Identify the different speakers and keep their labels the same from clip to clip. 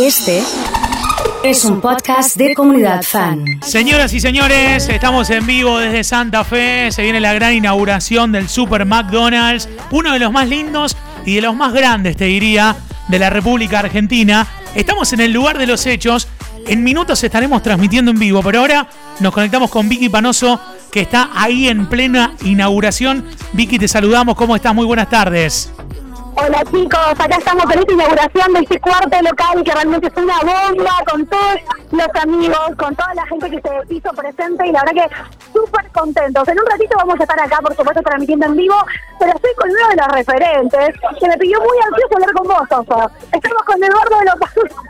Speaker 1: Este es un podcast de comunidad fan.
Speaker 2: Señoras y señores, estamos en vivo desde Santa Fe. Se viene la gran inauguración del Super McDonald's, uno de los más lindos y de los más grandes, te diría, de la República Argentina. Estamos en el lugar de los hechos. En minutos estaremos transmitiendo en vivo, pero ahora nos conectamos con Vicky Panoso, que está ahí en plena inauguración. Vicky, te saludamos. ¿Cómo estás? Muy buenas tardes.
Speaker 3: Hola chicos, acá estamos con esta inauguración de este cuarto local que realmente es una bomba con todos los amigos, con toda la gente que se hizo presente y la verdad que súper contentos. En un ratito vamos a estar acá, por supuesto, transmitiendo en vivo, pero estoy con uno de los referentes que me pidió muy ansioso hablar con vos, Oso. Estamos con Eduardo de los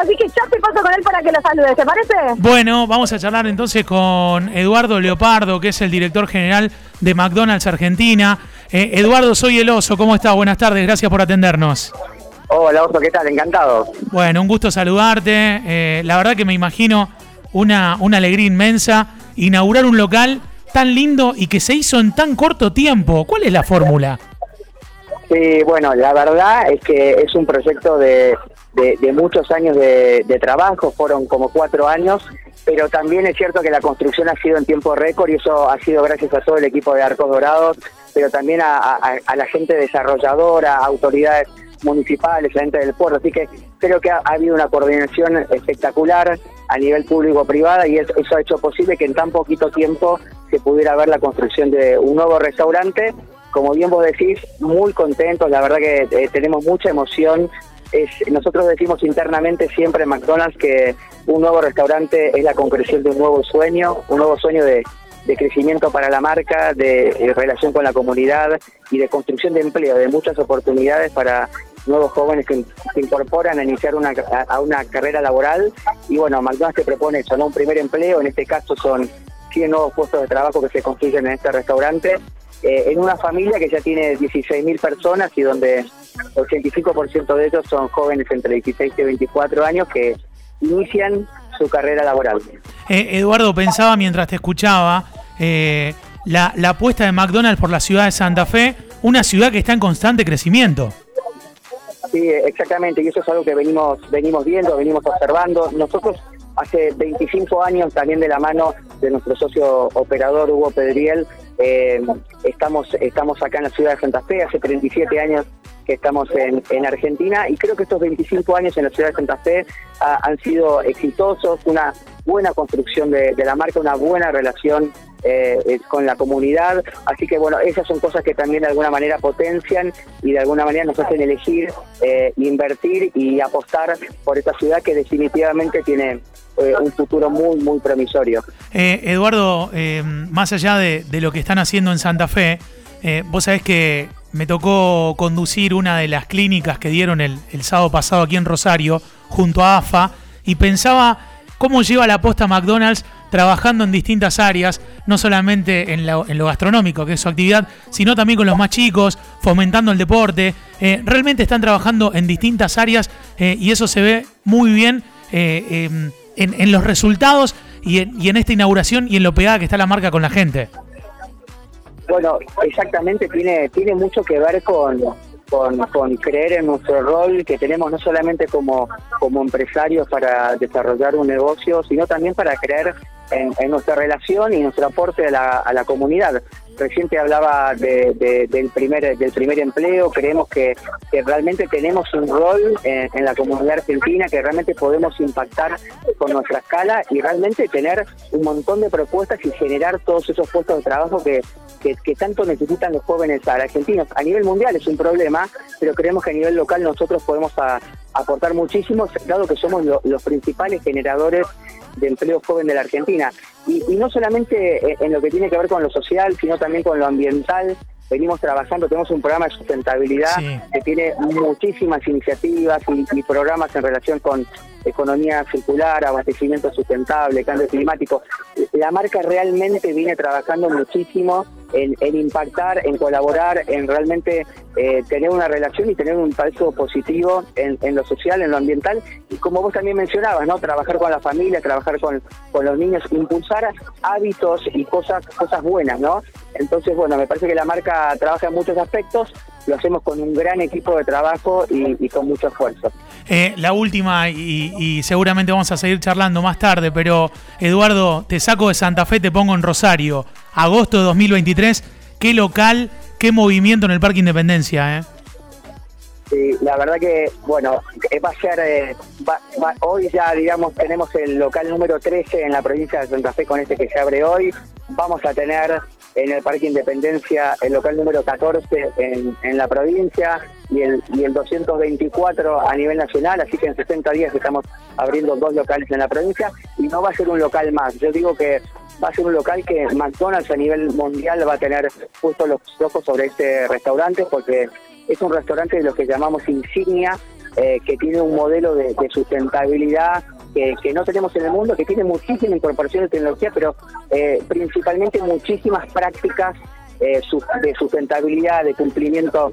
Speaker 3: Así que ya te paso con él para que lo saludes, ¿te parece?
Speaker 2: Bueno, vamos a charlar entonces con Eduardo Leopardo, que es el director general de McDonald's Argentina. Eh, Eduardo, soy el oso, ¿cómo estás? Buenas tardes, gracias por atendernos.
Speaker 4: Hola Oso, ¿qué tal? Encantado.
Speaker 2: Bueno, un gusto saludarte. Eh, la verdad que me imagino una, una alegría inmensa inaugurar un local tan lindo y que se hizo en tan corto tiempo. ¿Cuál es la fórmula?
Speaker 4: Sí, bueno, la verdad es que es un proyecto de, de, muchos años de, trabajo, fueron como cuatro años, pero también es cierto que la construcción ha sido en tiempo récord y eso ha sido gracias a todo el equipo de Arcos Dorados, pero también a, la gente desarrolladora, autoridades municipales, la gente del puerto, así que creo que ha, habido una coordinación espectacular a nivel público-privada y eso, ha hecho posible que en tan poquito tiempo se pudiera ver la construcción de un nuevo restaurante. Como bien vos decís, muy contentos, la verdad que eh, tenemos mucha emoción nosotros decimos internamente siempre en McDonald's que un nuevo restaurante es la concreción de un nuevo sueño, un nuevo sueño de, crecimiento para la marca, de, relación con la comunidad y de construcción de empleo, de muchas oportunidades para nuevos jóvenes que se incorporan a iniciar una, a una carrera laboral. Y bueno, McDonald's te propone eso, ¿no? un primer empleo, en este caso son 100 nuevos puestos de trabajo que se construyen en este restaurante, eh, en una familia que ya tiene 16.000 personas y donde 85% de ellos son jóvenes entre 16 y 24 años que inician su carrera laboral.
Speaker 2: Eh, Eduardo, pensaba mientras te escuchaba, eh, la, la apuesta de McDonald's por la ciudad de Santa Fe, una ciudad que está en constante crecimiento.
Speaker 4: Sí, exactamente, y eso es algo que venimos, venimos viendo, venimos observando. Nosotros hace 25 años, también de la mano de nuestro socio operador Hugo Pedriel, eh, estamos, estamos acá en la ciudad de Santa Fe, hace 37 años que estamos en, en Argentina y creo que estos 25 años en la ciudad de Santa Fe ah, han sido exitosos, una buena construcción de, la marca, una buena relación eh, eh, con la comunidad. Así que bueno, esas son cosas que también de alguna manera potencian y de alguna manera nos hacen elegir, eh, invertir y apostar por esta ciudad que definitivamente tiene un futuro muy, muy promisorio.
Speaker 2: Eduardo, más allá de, lo que están haciendo en Santa Fe, vos sabés que me tocó conducir una de las clínicas que dieron el, sábado pasado aquí en Rosario, junto a AFA, y pensaba cómo lleva la posta McDonald's trabajando en distintas áreas, no solamente en, lo gastronómico, que es su actividad, sino también con los más chicos, fomentando el deporte. Eh, realmente están trabajando en distintas áreas eh, y eso se ve muy bien eh, em, en, los resultados y en, esta inauguración y en lo pegada que está la marca con la gente.
Speaker 4: Bueno, exactamente, tiene, tiene mucho que ver con, con, creer en nuestro rol que tenemos no solamente como, como empresarios para desarrollar un negocio, sino también para creer en, nuestra relación y nuestro aporte a la, a la comunidad. Reciente hablaba del primer del primer empleo, creemos que, realmente tenemos un rol en, la comunidad argentina, que realmente podemos impactar con nuestra escala y realmente tener un montón de propuestas y generar todos esos puestos de trabajo que, que, tanto necesitan los jóvenes argentinos. A nivel mundial es un problema, pero creemos que a nivel local nosotros podemos aportar muchísimo, dado que somos los principales generadores de empleo joven de la Argentina. Y, no solamente en lo que tiene que ver con lo social, sino también con lo ambiental. Venimos trabajando, tenemos un programa de sustentabilidad que tiene muchísimas iniciativas y, programas en relación con economía circular, abastecimiento sustentable, cambio climático. La marca realmente viene trabajando muchísimo en, impactar, en colaborar, en realmente eh, tener una relación y tener un impacto positivo en, lo social, en lo ambiental y como vos también mencionabas, ¿no? Trabajar con la familia, trabajar con, con los niños, impulsar hábitos y cosas, cosas buenas, ¿no? Entonces, bueno, me parece que la marca trabaja en muchos aspectos lo hacemos con un gran equipo de trabajo y, con mucho esfuerzo.
Speaker 2: Eh, la última, y, y, seguramente vamos a seguir charlando más tarde, pero Eduardo, te saco de Santa Fe, te pongo en Rosario, agosto de 2023, ¿qué local, qué movimiento en el Parque Independencia? Eh?
Speaker 4: Sí, la verdad que, bueno, eh, va a ser, eh, hoy ya, digamos, tenemos el local número 13 en la provincia de Santa Fe con este que se abre hoy. Vamos a tener en el Parque Independencia el local número 14 en, en la provincia y el, y el 224 a nivel nacional, así que en 60 días estamos abriendo dos locales en la provincia y no va a ser un local más. Yo digo que va a ser un local que McDonald's a nivel mundial va a tener puesto los ojos sobre este restaurante porque es un restaurante de lo que llamamos insignia, eh, que tiene un modelo de, sustentabilidad que, no tenemos en el mundo, que tiene muchísima incorporación de tecnología, pero eh, principalmente muchísimas prácticas eh, de sustentabilidad, de cumplimiento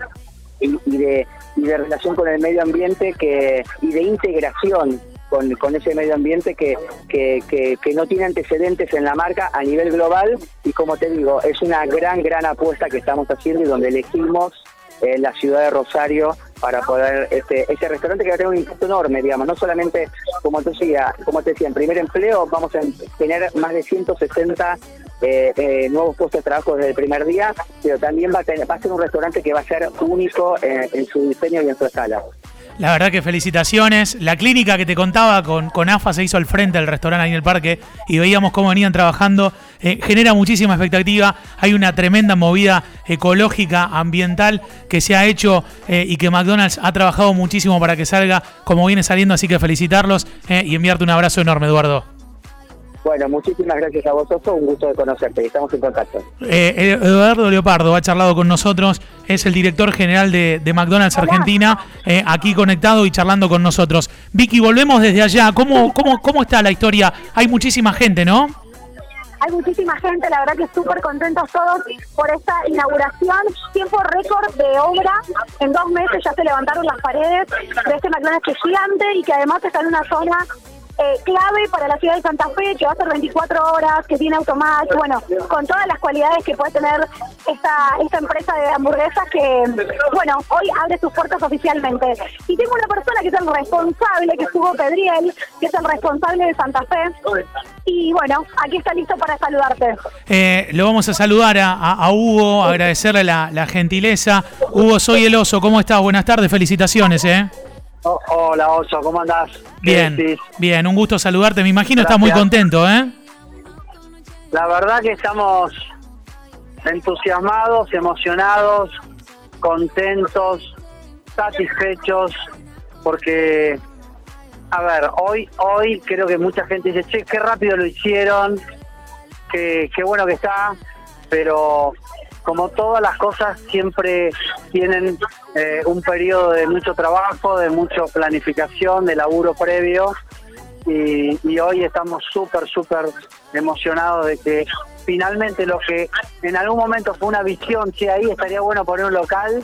Speaker 4: y, de, de relación con el medio ambiente que y de integración con, con ese medio ambiente que, que, que, no tiene antecedentes en la marca a nivel global y como te digo, es una gran, gran apuesta que estamos haciendo y donde elegimos en la ciudad de Rosario para poder este ese restaurante que va a tener un impacto enorme, digamos, no solamente como te decía, como te decía, en primer empleo vamos a tener más de 160 eh, eh, nuevos puestos de trabajo desde el primer día, pero también va a, tener, va a ser un restaurante que va a ser único en su diseño y en su escala.
Speaker 2: La verdad que felicitaciones. La clínica que te contaba con, con AFA se hizo al frente del restaurante ahí en el parque y veíamos cómo venían trabajando. Eh, genera muchísima expectativa. Hay una tremenda movida ecológica, ambiental que se ha hecho eh, y que McDonald's ha trabajado muchísimo para que salga como viene saliendo. Así que felicitarlos eh, y enviarte un abrazo enorme, Eduardo.
Speaker 4: Bueno, muchísimas gracias a vosotros, un gusto de conocerte, estamos en contacto.
Speaker 2: Eh, Eduardo Leopardo ha charlado con nosotros, es el director general de, McDonald's Argentina, eh, aquí conectado y charlando con nosotros. Vicky, volvemos desde allá, ¿cómo, cómo, cómo está la historia? Hay muchísima gente, ¿no?
Speaker 3: Hay muchísima gente, la verdad que súper contentos todos por esta inauguración. Tiempo récord de obra. En dos meses ya se levantaron las paredes de este McDonald's gigante y que además está en una zona eh, clave para la ciudad de Santa Fe, que va a ser 24 horas, que tiene automático, bueno, con todas las cualidades que puede tener esta, esta empresa de hamburguesas que, bueno, hoy abre sus puertas oficialmente. Y tengo una persona que es el responsable, que es Hugo Pedriel, que es el responsable de Santa Fe. Y bueno, aquí está listo para saludarte.
Speaker 2: Eh, lo vamos a saludar a, Hugo, agradecerle la, la gentileza. Hugo, soy el oso, ¿cómo estás? Buenas tardes, felicitaciones, ¿eh?
Speaker 5: Oh, hola Oso, ¿cómo andás?
Speaker 2: Bien, bien, un gusto saludarte. Me imagino estás muy contento, ¿eh?
Speaker 5: La verdad que estamos entusiasmados, emocionados, contentos, satisfechos, porque, a ver, hoy, hoy creo que mucha gente dice, che, qué rápido lo hicieron, qué, qué bueno que está, pero como todas las cosas, siempre tienen eh, un periodo de mucho trabajo, de mucha planificación, de laburo previo. Y, hoy estamos súper, súper emocionados de que finalmente lo que en algún momento fue una visión, si ahí estaría bueno poner un local,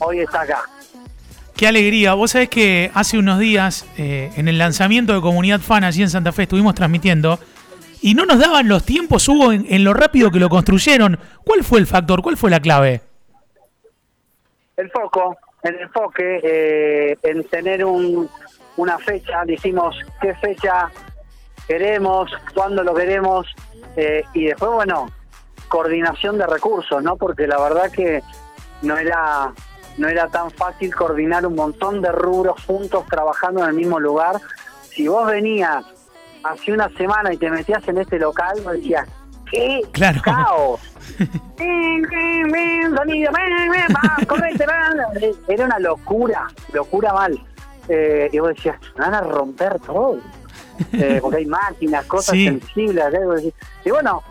Speaker 5: hoy está acá.
Speaker 2: Qué alegría. Vos sabés que hace unos días, eh, en el lanzamiento de Comunidad Fan allí en Santa Fe, estuvimos transmitiendo y no nos daban los tiempos, Hugo, en, lo rápido que lo construyeron. ¿Cuál fue el factor? ¿Cuál fue la clave?
Speaker 5: El foco, el enfoque, eh, en tener un, una fecha, dijimos qué fecha queremos, cuándo lo queremos, eh, y después, bueno, coordinación de recursos, ¿no? Porque la verdad que no era, no era tan fácil coordinar un montón de rubros juntos trabajando en el mismo lugar. Si vos venías hace una semana y te metías en este local, me decías, ¡qué
Speaker 2: claro.
Speaker 5: caos! Era una locura, locura mal. Eh, y vos decías, van a romper todo. Eh, porque hay máquinas, cosas sensibles. Y bueno,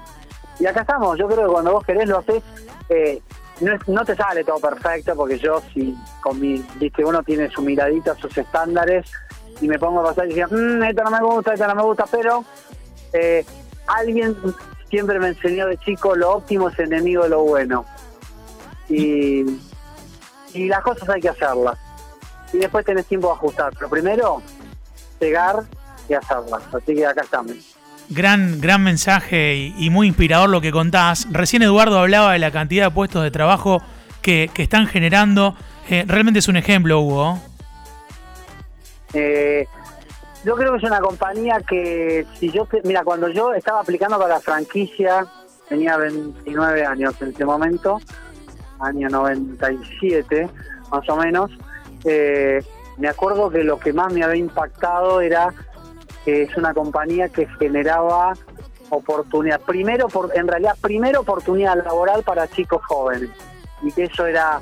Speaker 5: y acá estamos. Yo creo que cuando vos querés lo haces. Eh, no, no, te sale todo perfecto porque yo si con mi viste uno tiene su miradita sus estándares y me pongo a pasar y decía, mmm, esto no me gusta, esto no me gusta, pero eh, alguien siempre me enseñó de chico, lo óptimo es enemigo de lo bueno. Y, y las cosas hay que hacerlas. Y después tenés tiempo de ajustar. Pero primero, llegar y hacerlas. Así que acá estamos.
Speaker 2: Gran, gran mensaje y, muy inspirador lo que contás. Recién Eduardo hablaba de la cantidad de puestos de trabajo que, están generando. Eh, realmente es un ejemplo, Hugo.
Speaker 5: Eh, yo creo que es una compañía que, si yo, mira, cuando yo estaba aplicando para la franquicia, tenía 29 años en ese momento, año 97 más o menos, eh, me acuerdo que lo que más me había impactado era que es una compañía que generaba oportunidad, primero, por, en realidad, primero oportunidad laboral para chicos jóvenes, y que eso era,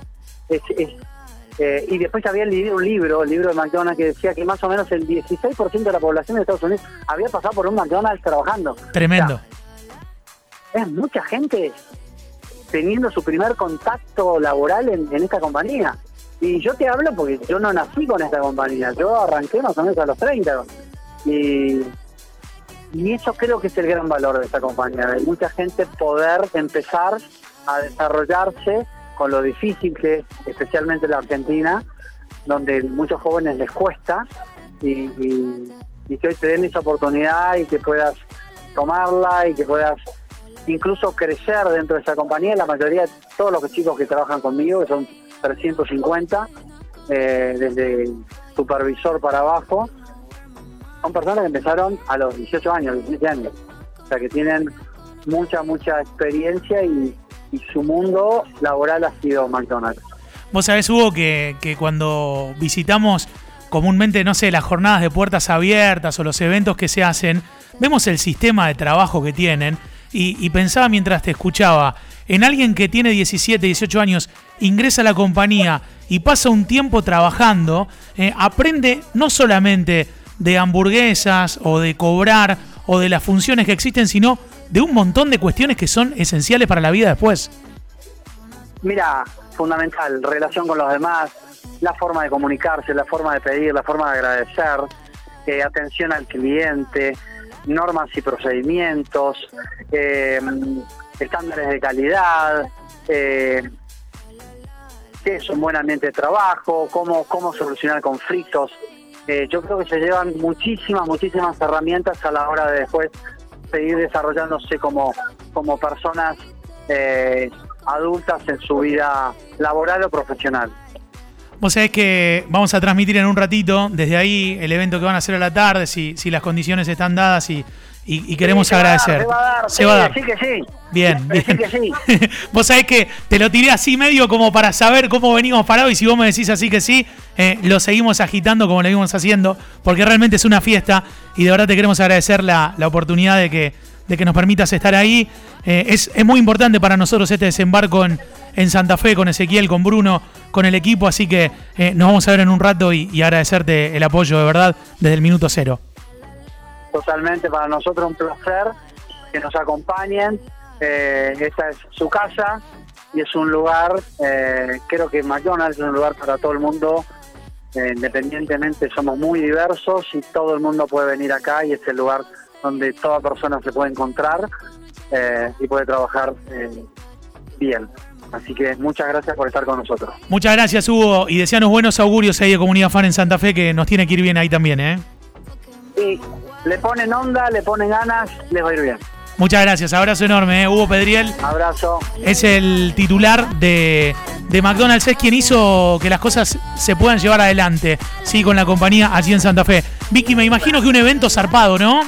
Speaker 5: eh, y después había leído un libro, el libro de McDonald's, que decía que más o menos el 16% de la población de Estados Unidos había pasado por un McDonald's trabajando.
Speaker 2: Tremendo.
Speaker 5: es mucha gente teniendo su primer contacto laboral en, esta compañía. Y yo te hablo porque yo no nací con esta compañía, yo arranqué más o menos a los 30. Y, y eso creo que es el gran valor de esta compañía, de mucha gente poder empezar a desarrollarse con lo difícil que es, especialmente la Argentina, donde muchos jóvenes les cuesta, y, y que hoy te den esa oportunidad y que puedas tomarla y que puedas incluso crecer dentro de esa compañía. La mayoría de todos los chicos que trabajan conmigo, que son 350, eh, desde supervisor para abajo, son personas que empezaron a los 18 años, 17 años. O sea, que tienen mucha, mucha experiencia y, su mundo laboral ha sido McDonald's.
Speaker 2: Vos sabés, Hugo, que, que cuando visitamos comúnmente, no sé, las jornadas de puertas abiertas o los eventos que se hacen, vemos el sistema de trabajo que tienen y, pensaba mientras te escuchaba, en alguien que tiene 17, 18 años, ingresa a la compañía y pasa un tiempo trabajando, eh, aprende no solamente de hamburguesas o de cobrar o de las funciones que existen, sino de un montón de cuestiones que son esenciales para la vida después.
Speaker 5: Mira, fundamental, relación con los demás, la forma de comunicarse, la forma de pedir, la forma de agradecer, eh, atención al cliente, normas y procedimientos, eh, estándares de calidad, eh, qué es un buen ambiente de trabajo, cómo, cómo solucionar conflictos. Eh, yo creo que se llevan muchísimas, muchísimas herramientas a la hora de después seguir desarrollándose como, como personas adultas en su vida laboral o profesional.
Speaker 2: Vos sabés que vamos a transmitir en un ratito desde ahí el evento que van a hacer a la tarde, si, si las condiciones están dadas y, y, queremos agradecer.
Speaker 5: se va a dar, se va a dar. Sí que sí.
Speaker 2: Bien, bien. Que sí. vos sabés que te lo tiré así medio como para saber cómo venimos parados y si vos me decís así que sí, eh, lo seguimos agitando como lo vimos haciendo, porque realmente es una fiesta y de verdad te queremos agradecer la, la oportunidad de que, de que nos permitas estar ahí. Eh, es, es muy importante para nosotros este desembarco en en Santa Fe con Ezequiel, con Bruno, con el equipo. Así que eh, nos vamos a ver en un rato y, agradecerte el apoyo de verdad desde el minuto cero.
Speaker 5: Totalmente, para nosotros un placer que nos acompañen. Eh, esta es su casa y es un lugar, eh, creo que McDonald's es un lugar para todo el mundo. independientemente somos muy diversos y todo el mundo puede venir acá y es el lugar donde toda persona se puede encontrar y puede trabajar bien. Así que muchas gracias por estar con nosotros.
Speaker 2: Muchas gracias, Hugo, y deseanos buenos augurios ahí de Comunidad Fan en Santa Fe, que nos tiene que ir bien ahí también, ¿eh?
Speaker 5: Sí, le ponen onda, le ponen ganas, les va a ir bien.
Speaker 2: Muchas gracias, abrazo enorme, ¿eh? Hugo Pedriel.
Speaker 5: Abrazo.
Speaker 2: Es el titular de, de, McDonald's, es quien hizo que las cosas se puedan llevar adelante, sí, con la compañía allí en Santa Fe. Vicky, me imagino que un evento zarpado, ¿no?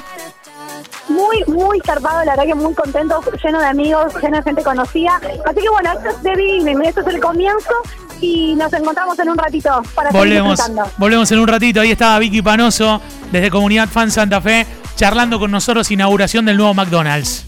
Speaker 3: muy, muy zarpado, la verdad que muy contento, lleno de amigos, lleno de gente conocida. Así que bueno, esto es de Beginning, esto es el comienzo y nos encontramos en un ratito para
Speaker 2: volvemos, Volvemos en un ratito, ahí estaba Vicky Panoso desde Comunidad Fan Santa Fe charlando con nosotros inauguración del nuevo McDonald's.